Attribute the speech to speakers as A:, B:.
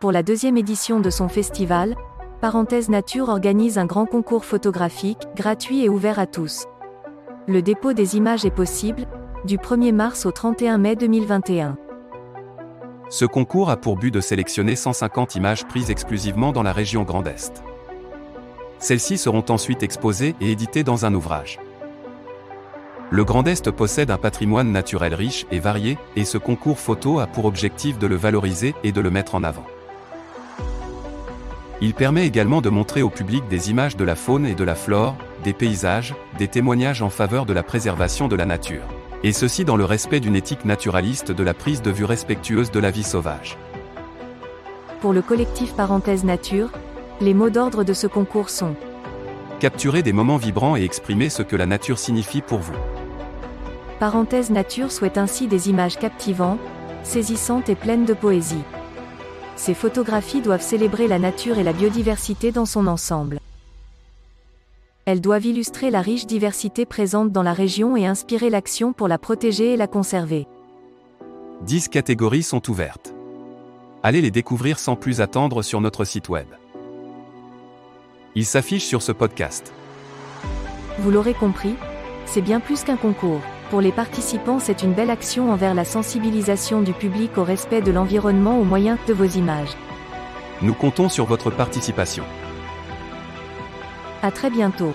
A: Pour la deuxième édition de son festival, Parenthèse Nature organise un grand concours photographique, gratuit et ouvert à tous. Le dépôt des images est possible, du 1er mars au 31 mai 2021.
B: Ce concours a pour but de sélectionner 150 images prises exclusivement dans la région Grand Est. Celles-ci seront ensuite exposées et éditées dans un ouvrage. Le Grand Est possède un patrimoine naturel riche et varié, et ce concours photo a pour objectif de le valoriser et de le mettre en avant. Il permet également de montrer au public des images de la faune et de la flore, des paysages, des témoignages en faveur de la préservation de la nature. Et ceci dans le respect d'une éthique naturaliste de la prise de vue respectueuse de la vie sauvage.
A: Pour le collectif Parenthèse Nature, les mots d'ordre de ce concours sont
B: Capturer des moments vibrants et exprimer ce que la nature signifie pour vous.
A: Parenthèse Nature souhaite ainsi des images captivantes, saisissantes et pleines de poésie. Ces photographies doivent célébrer la nature et la biodiversité dans son ensemble. Elles doivent illustrer la riche diversité présente dans la région et inspirer l'action pour la protéger et la conserver.
B: 10 catégories sont ouvertes. Allez les découvrir sans plus attendre sur notre site web. Ils s'affichent sur ce podcast.
A: Vous l'aurez compris, c'est bien plus qu'un concours. Pour les participants, c'est une belle action envers la sensibilisation du public au respect de l'environnement au moyen de vos images.
B: Nous comptons sur votre participation.
A: À très bientôt.